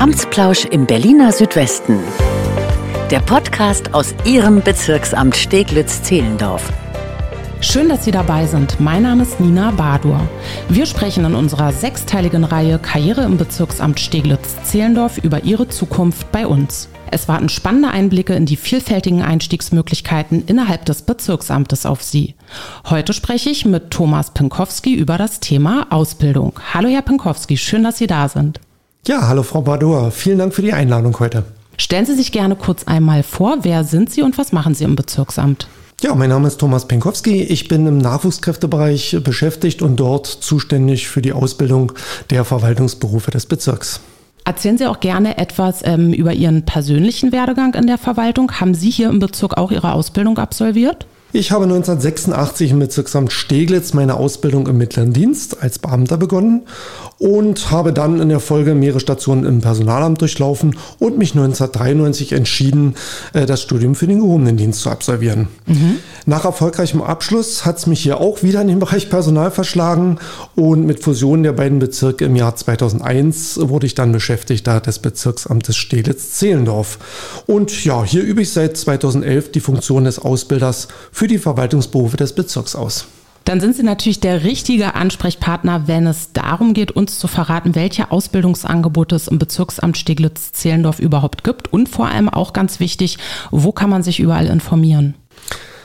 Amtsplausch im Berliner Südwesten. Der Podcast aus Ihrem Bezirksamt Steglitz-Zehlendorf. Schön, dass Sie dabei sind. Mein Name ist Nina Badur. Wir sprechen in unserer sechsteiligen Reihe Karriere im Bezirksamt Steglitz-Zehlendorf über Ihre Zukunft bei uns. Es warten spannende Einblicke in die vielfältigen Einstiegsmöglichkeiten innerhalb des Bezirksamtes auf Sie. Heute spreche ich mit Thomas Pinkowski über das Thema Ausbildung. Hallo, Herr Pinkowski, schön, dass Sie da sind. Ja, hallo Frau Badur. Vielen Dank für die Einladung heute. Stellen Sie sich gerne kurz einmal vor. Wer sind Sie und was machen Sie im Bezirksamt? Ja, mein Name ist Thomas Penkowski. Ich bin im Nachwuchskräftebereich beschäftigt und dort zuständig für die Ausbildung der Verwaltungsberufe des Bezirks. Erzählen Sie auch gerne etwas ähm, über Ihren persönlichen Werdegang in der Verwaltung. Haben Sie hier im Bezirk auch Ihre Ausbildung absolviert? Ich habe 1986 im Bezirksamt Steglitz meine Ausbildung im mittleren Dienst als Beamter begonnen und habe dann in der Folge mehrere Stationen im Personalamt durchlaufen und mich 1993 entschieden, äh, das Studium für den gehobenen Dienst zu absolvieren. Mhm. Nach erfolgreichem Abschluss hat es mich hier auch wieder in den Bereich Personal verschlagen und mit Fusion der beiden Bezirke im Jahr 2001 wurde ich dann Beschäftigter des Bezirksamtes Steglitz-Zehlendorf. Und ja, hier übe ich seit 2011 die Funktion des Ausbilders für die Verwaltungsberufe des Bezirks aus. Dann sind Sie natürlich der richtige Ansprechpartner, wenn es darum geht, uns zu verraten, welche Ausbildungsangebote es im Bezirksamt Steglitz-Zehlendorf überhaupt gibt und vor allem auch ganz wichtig, wo kann man sich überall informieren?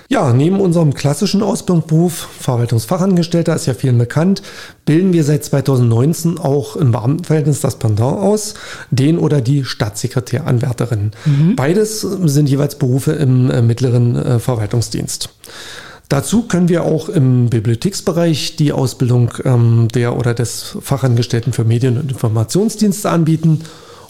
Ja, neben unserem klassischen Ausbildungsberuf, Verwaltungsfachangestellter, ist ja vielen bekannt, bilden wir seit 2019 auch im Beamtenverhältnis das Pendant aus, den oder die Staatssekretäranwärterin. Mhm. Beides sind jeweils Berufe im äh, mittleren äh, Verwaltungsdienst. Dazu können wir auch im Bibliotheksbereich die Ausbildung ähm, der oder des Fachangestellten für Medien- und Informationsdienste anbieten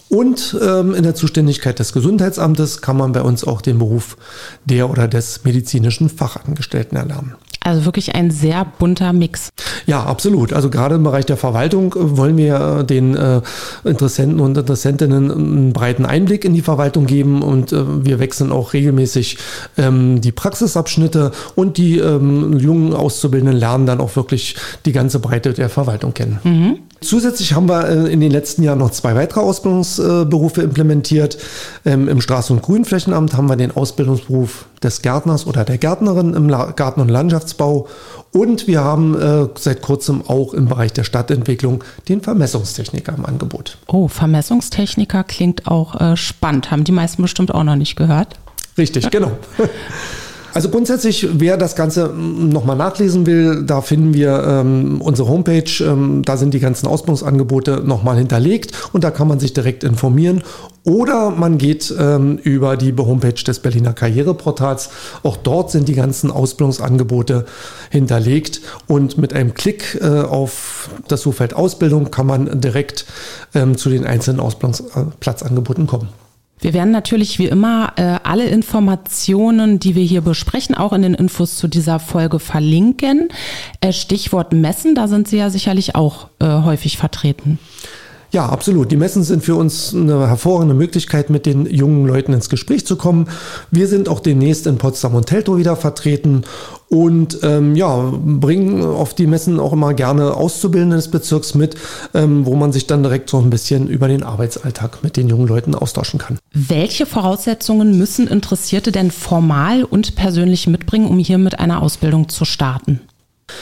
und ähm, in der Zuständigkeit des Gesundheitsamtes kann man bei uns auch den Beruf der oder des medizinischen Fachangestellten erlernen. Also wirklich ein sehr bunter Mix. Ja, absolut. Also gerade im Bereich der Verwaltung äh, wollen wir den äh, Interessenten und Interessentinnen einen breiten Einblick in die Verwaltung geben und äh, wir wechseln auch regelmäßig ähm, die Praxisabschnitte und die ähm, jungen Auszubildenden lernen dann auch wirklich die ganze Breite der Verwaltung kennen. Mhm. Zusätzlich haben wir äh, in den letzten Jahren noch zwei weitere Ausbildungsberufe implementiert. Ähm, Im Straßen- und Grünflächenamt haben wir den Ausbildungsberuf des Gärtners oder der Gärtnerin im Garten- und Landschaftsbau. Und wir haben äh, seit kurzem auch im Bereich der Stadtentwicklung den Vermessungstechniker im Angebot. Oh, Vermessungstechniker klingt auch äh, spannend. Haben die meisten bestimmt auch noch nicht gehört. Richtig, genau. Also grundsätzlich, wer das Ganze nochmal nachlesen will, da finden wir ähm, unsere Homepage, ähm, da sind die ganzen Ausbildungsangebote nochmal hinterlegt und da kann man sich direkt informieren. Oder man geht ähm, über die Homepage des Berliner Karriereportals. Auch dort sind die ganzen Ausbildungsangebote hinterlegt und mit einem Klick äh, auf das Suchfeld Ausbildung kann man direkt ähm, zu den einzelnen Ausbildungsplatzangeboten kommen. Wir werden natürlich wie immer äh, alle Informationen, die wir hier besprechen, auch in den Infos zu dieser Folge verlinken. Äh, Stichwort Messen, da sind Sie ja sicherlich auch äh, häufig vertreten. Ja, absolut. Die Messen sind für uns eine hervorragende Möglichkeit, mit den jungen Leuten ins Gespräch zu kommen. Wir sind auch demnächst in Potsdam und Teltow wieder vertreten und ähm, ja, bringen auf die Messen auch immer gerne Auszubildende des Bezirks mit, ähm, wo man sich dann direkt so ein bisschen über den Arbeitsalltag mit den jungen Leuten austauschen kann. Welche Voraussetzungen müssen Interessierte denn formal und persönlich mitbringen, um hier mit einer Ausbildung zu starten?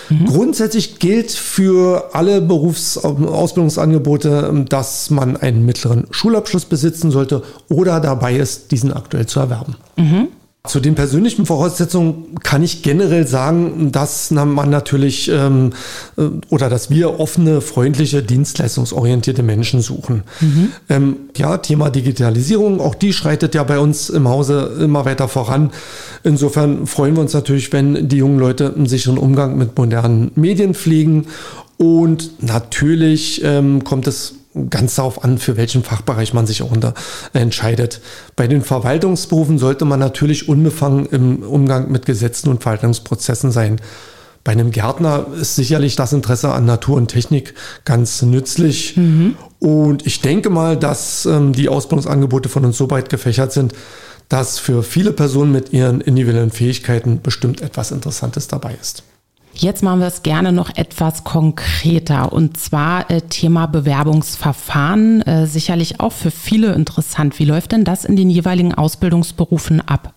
Mhm. Grundsätzlich gilt für alle Berufsausbildungsangebote, dass man einen mittleren Schulabschluss besitzen sollte oder dabei ist, diesen aktuell zu erwerben. Mhm. Zu den persönlichen Voraussetzungen kann ich generell sagen, dass man natürlich ähm, äh, oder dass wir offene, freundliche, dienstleistungsorientierte Menschen suchen. Mhm. Ähm, ja, Thema Digitalisierung, auch die schreitet ja bei uns im Hause immer weiter voran. Insofern freuen wir uns natürlich, wenn die jungen Leute einen sicheren Umgang mit modernen Medien pflegen. Und natürlich ähm, kommt es ganz darauf an, für welchen Fachbereich man sich auch unter, entscheidet. Bei den Verwaltungsberufen sollte man natürlich unbefangen im Umgang mit Gesetzen und Verwaltungsprozessen sein. Bei einem Gärtner ist sicherlich das Interesse an Natur und Technik ganz nützlich. Mhm. Und ich denke mal, dass ähm, die Ausbildungsangebote von uns so weit gefächert sind, dass für viele Personen mit ihren individuellen Fähigkeiten bestimmt etwas Interessantes dabei ist. Jetzt machen wir es gerne noch etwas konkreter und zwar äh, Thema Bewerbungsverfahren. Äh, sicherlich auch für viele interessant. Wie läuft denn das in den jeweiligen Ausbildungsberufen ab?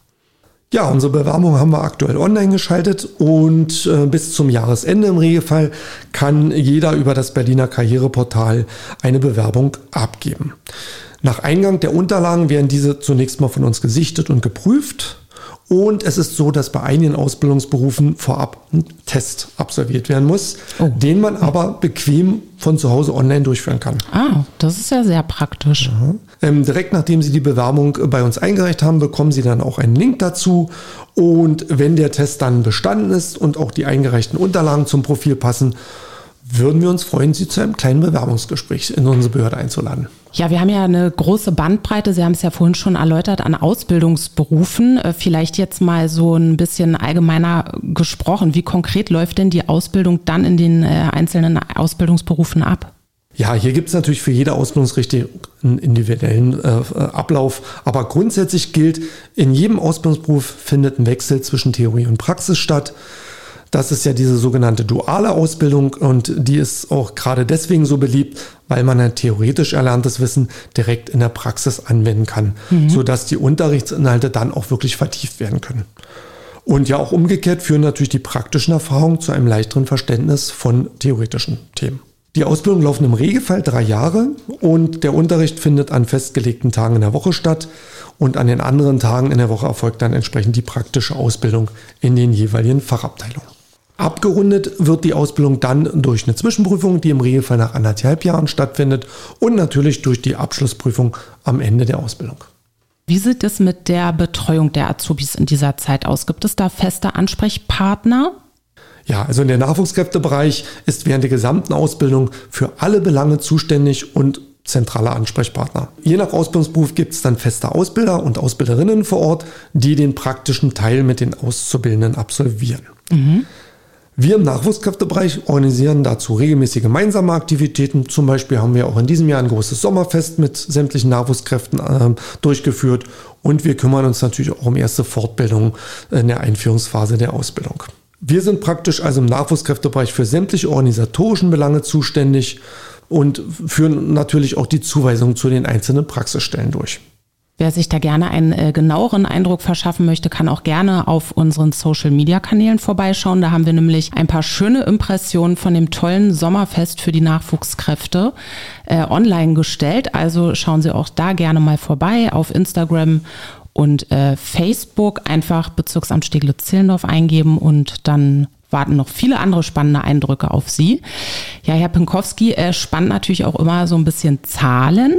Ja, unsere Bewerbung haben wir aktuell online geschaltet und äh, bis zum Jahresende im Regelfall kann jeder über das Berliner Karriereportal eine Bewerbung abgeben. Nach Eingang der Unterlagen werden diese zunächst mal von uns gesichtet und geprüft. Und es ist so, dass bei einigen Ausbildungsberufen vorab ein Test absolviert werden muss, oh. den man aber bequem von zu Hause online durchführen kann. Ah, das ist ja sehr praktisch. Ja. Ähm, direkt nachdem Sie die Bewerbung bei uns eingereicht haben, bekommen Sie dann auch einen Link dazu. Und wenn der Test dann bestanden ist und auch die eingereichten Unterlagen zum Profil passen, würden wir uns freuen, Sie zu einem kleinen Bewerbungsgespräch in unsere Behörde einzuladen. Ja, wir haben ja eine große Bandbreite, Sie haben es ja vorhin schon erläutert, an Ausbildungsberufen. Äh, vielleicht jetzt mal so ein bisschen allgemeiner gesprochen. Wie konkret läuft denn die Ausbildung dann in den äh, einzelnen Ausbildungsberufen ab? Ja, hier gibt es natürlich für jede Ausbildungsrichtung einen individuellen äh, Ablauf. Aber grundsätzlich gilt, in jedem Ausbildungsberuf findet ein Wechsel zwischen Theorie und Praxis statt. Das ist ja diese sogenannte duale Ausbildung und die ist auch gerade deswegen so beliebt, weil man ein theoretisch erlerntes Wissen direkt in der Praxis anwenden kann, mhm. sodass die Unterrichtsinhalte dann auch wirklich vertieft werden können. Und ja, auch umgekehrt führen natürlich die praktischen Erfahrungen zu einem leichteren Verständnis von theoretischen Themen. Die Ausbildung laufen im Regelfall drei Jahre und der Unterricht findet an festgelegten Tagen in der Woche statt und an den anderen Tagen in der Woche erfolgt dann entsprechend die praktische Ausbildung in den jeweiligen Fachabteilungen. Abgerundet wird die Ausbildung dann durch eine Zwischenprüfung, die im Regelfall nach anderthalb Jahren stattfindet und natürlich durch die Abschlussprüfung am Ende der Ausbildung. Wie sieht es mit der Betreuung der Azubis in dieser Zeit aus? Gibt es da feste Ansprechpartner? Ja, also in der Nachwuchskräftebereich ist während der gesamten Ausbildung für alle Belange zuständig und zentraler Ansprechpartner. Je nach Ausbildungsberuf gibt es dann feste Ausbilder und Ausbilderinnen vor Ort, die den praktischen Teil mit den Auszubildenden absolvieren. Mhm. Wir im Nachwuchskräftebereich organisieren dazu regelmäßig gemeinsame Aktivitäten. Zum Beispiel haben wir auch in diesem Jahr ein großes Sommerfest mit sämtlichen Nachwuchskräften äh, durchgeführt und wir kümmern uns natürlich auch um erste Fortbildungen in der Einführungsphase der Ausbildung. Wir sind praktisch also im Nachwuchskräftebereich für sämtliche organisatorischen Belange zuständig und führen natürlich auch die Zuweisung zu den einzelnen Praxisstellen durch. Wer sich da gerne einen äh, genaueren Eindruck verschaffen möchte, kann auch gerne auf unseren Social-Media-Kanälen vorbeischauen. Da haben wir nämlich ein paar schöne Impressionen von dem tollen Sommerfest für die Nachwuchskräfte äh, online gestellt. Also schauen Sie auch da gerne mal vorbei auf Instagram und äh, Facebook. Einfach Bezirksamt Steglitz-Zehlendorf eingeben und dann warten noch viele andere spannende Eindrücke auf Sie. Ja, Herr Pinkowski äh, spannt natürlich auch immer so ein bisschen Zahlen.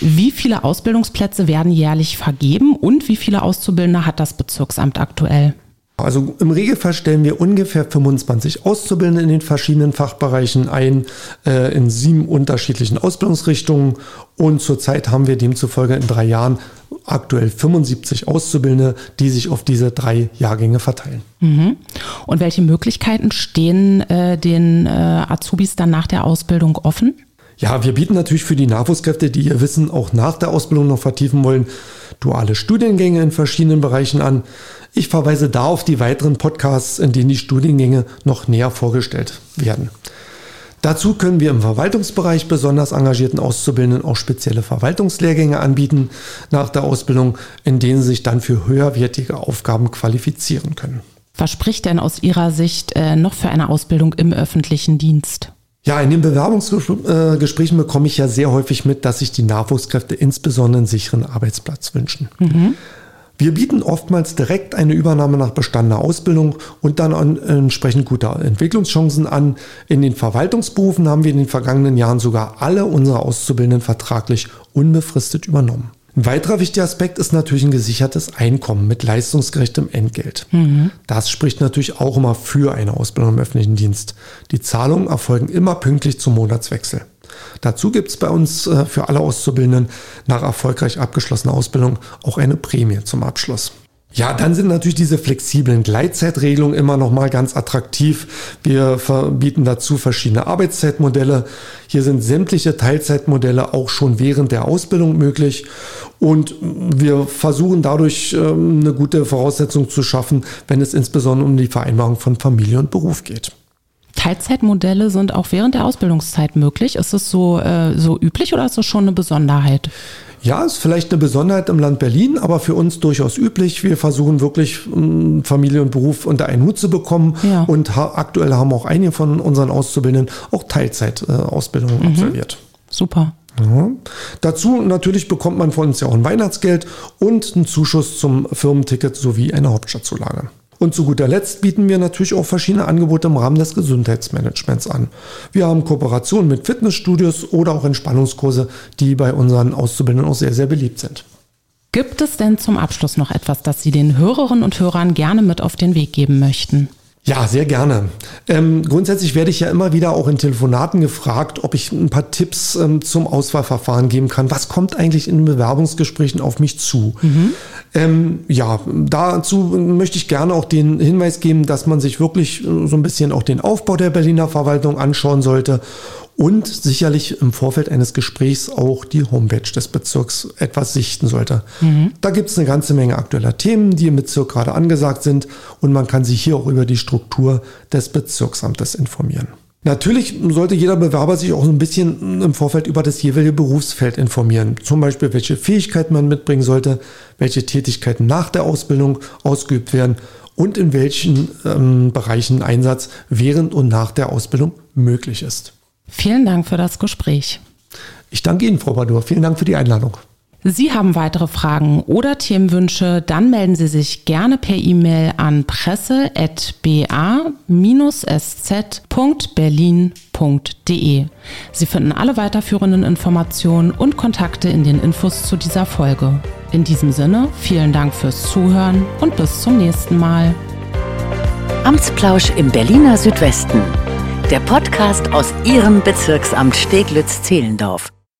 Wie viele Ausbildungsplätze werden jährlich vergeben und wie viele Auszubildende hat das Bezirksamt aktuell? Also im Regelfall stellen wir ungefähr 25 Auszubildende in den verschiedenen Fachbereichen ein, äh, in sieben unterschiedlichen Ausbildungsrichtungen. Und zurzeit haben wir demzufolge in drei Jahren aktuell 75 Auszubildende, die sich auf diese drei Jahrgänge verteilen. Mhm. Und welche Möglichkeiten stehen äh, den äh, Azubis dann nach der Ausbildung offen? Ja, wir bieten natürlich für die Nachwuchskräfte, die ihr Wissen auch nach der Ausbildung noch vertiefen wollen, duale Studiengänge in verschiedenen Bereichen an. Ich verweise da auf die weiteren Podcasts, in denen die Studiengänge noch näher vorgestellt werden. Dazu können wir im Verwaltungsbereich besonders engagierten Auszubildenden auch spezielle Verwaltungslehrgänge anbieten nach der Ausbildung, in denen sie sich dann für höherwertige Aufgaben qualifizieren können. Was spricht denn aus Ihrer Sicht äh, noch für eine Ausbildung im öffentlichen Dienst? Ja, in den Bewerbungsgesprächen bekomme ich ja sehr häufig mit, dass sich die Nachwuchskräfte insbesondere einen sicheren Arbeitsplatz wünschen. Mhm. Wir bieten oftmals direkt eine Übernahme nach bestandener Ausbildung und dann an, entsprechend gute Entwicklungschancen an. In den Verwaltungsberufen haben wir in den vergangenen Jahren sogar alle unsere Auszubildenden vertraglich unbefristet übernommen. Ein weiterer wichtiger Aspekt ist natürlich ein gesichertes Einkommen mit leistungsgerechtem Entgelt. Mhm. Das spricht natürlich auch immer für eine Ausbildung im öffentlichen Dienst. Die Zahlungen erfolgen immer pünktlich zum Monatswechsel. Dazu gibt es bei uns äh, für alle Auszubildenden nach erfolgreich abgeschlossener Ausbildung auch eine Prämie zum Abschluss. Ja, dann sind natürlich diese flexiblen Gleitzeitregelungen immer noch mal ganz attraktiv. Wir bieten dazu verschiedene Arbeitszeitmodelle. Hier sind sämtliche Teilzeitmodelle auch schon während der Ausbildung möglich. Und wir versuchen dadurch ähm, eine gute Voraussetzung zu schaffen, wenn es insbesondere um die Vereinbarung von Familie und Beruf geht. Teilzeitmodelle sind auch während der Ausbildungszeit möglich. Ist es so, äh, so üblich oder ist es schon eine Besonderheit? Ja, ist vielleicht eine Besonderheit im Land Berlin, aber für uns durchaus üblich. Wir versuchen wirklich ähm, Familie und Beruf unter einen Hut zu bekommen. Ja. Und aktuell haben auch einige von unseren Auszubildenden auch Teilzeitausbildungen mhm. absolviert. Super. Ja. Dazu natürlich bekommt man von uns ja auch ein Weihnachtsgeld und einen Zuschuss zum Firmenticket sowie eine Hauptstadtzulage. Und zu guter Letzt bieten wir natürlich auch verschiedene Angebote im Rahmen des Gesundheitsmanagements an. Wir haben Kooperationen mit Fitnessstudios oder auch Entspannungskurse, die bei unseren Auszubildenden auch sehr, sehr beliebt sind. Gibt es denn zum Abschluss noch etwas, das Sie den Hörerinnen und Hörern gerne mit auf den Weg geben möchten? Ja, sehr gerne. Ähm, grundsätzlich werde ich ja immer wieder auch in Telefonaten gefragt, ob ich ein paar Tipps ähm, zum Auswahlverfahren geben kann. Was kommt eigentlich in Bewerbungsgesprächen auf mich zu? Mhm. Ähm, ja, dazu möchte ich gerne auch den Hinweis geben, dass man sich wirklich äh, so ein bisschen auch den Aufbau der Berliner Verwaltung anschauen sollte und sicherlich im Vorfeld eines Gesprächs auch die Homepage des Bezirks etwas sichten sollte. Mhm. Da gibt es eine ganze Menge aktueller Themen, die im Bezirk gerade angesagt sind und man kann sich hier auch über die Struktur des Bezirksamtes informieren. Natürlich sollte jeder Bewerber sich auch ein bisschen im Vorfeld über das jeweilige Berufsfeld informieren. Zum Beispiel, welche Fähigkeiten man mitbringen sollte, welche Tätigkeiten nach der Ausbildung ausgeübt werden und in welchen ähm, Bereichen Einsatz während und nach der Ausbildung möglich ist. Vielen Dank für das Gespräch. Ich danke Ihnen, Frau Badur. Vielen Dank für die Einladung. Sie haben weitere Fragen oder Themenwünsche, dann melden Sie sich gerne per E-Mail an presse.ba-sz.berlin.de. Sie finden alle weiterführenden Informationen und Kontakte in den Infos zu dieser Folge. In diesem Sinne, vielen Dank fürs Zuhören und bis zum nächsten Mal. Amtsplausch im Berliner Südwesten. Der Podcast aus Ihrem Bezirksamt Steglitz-Zehlendorf.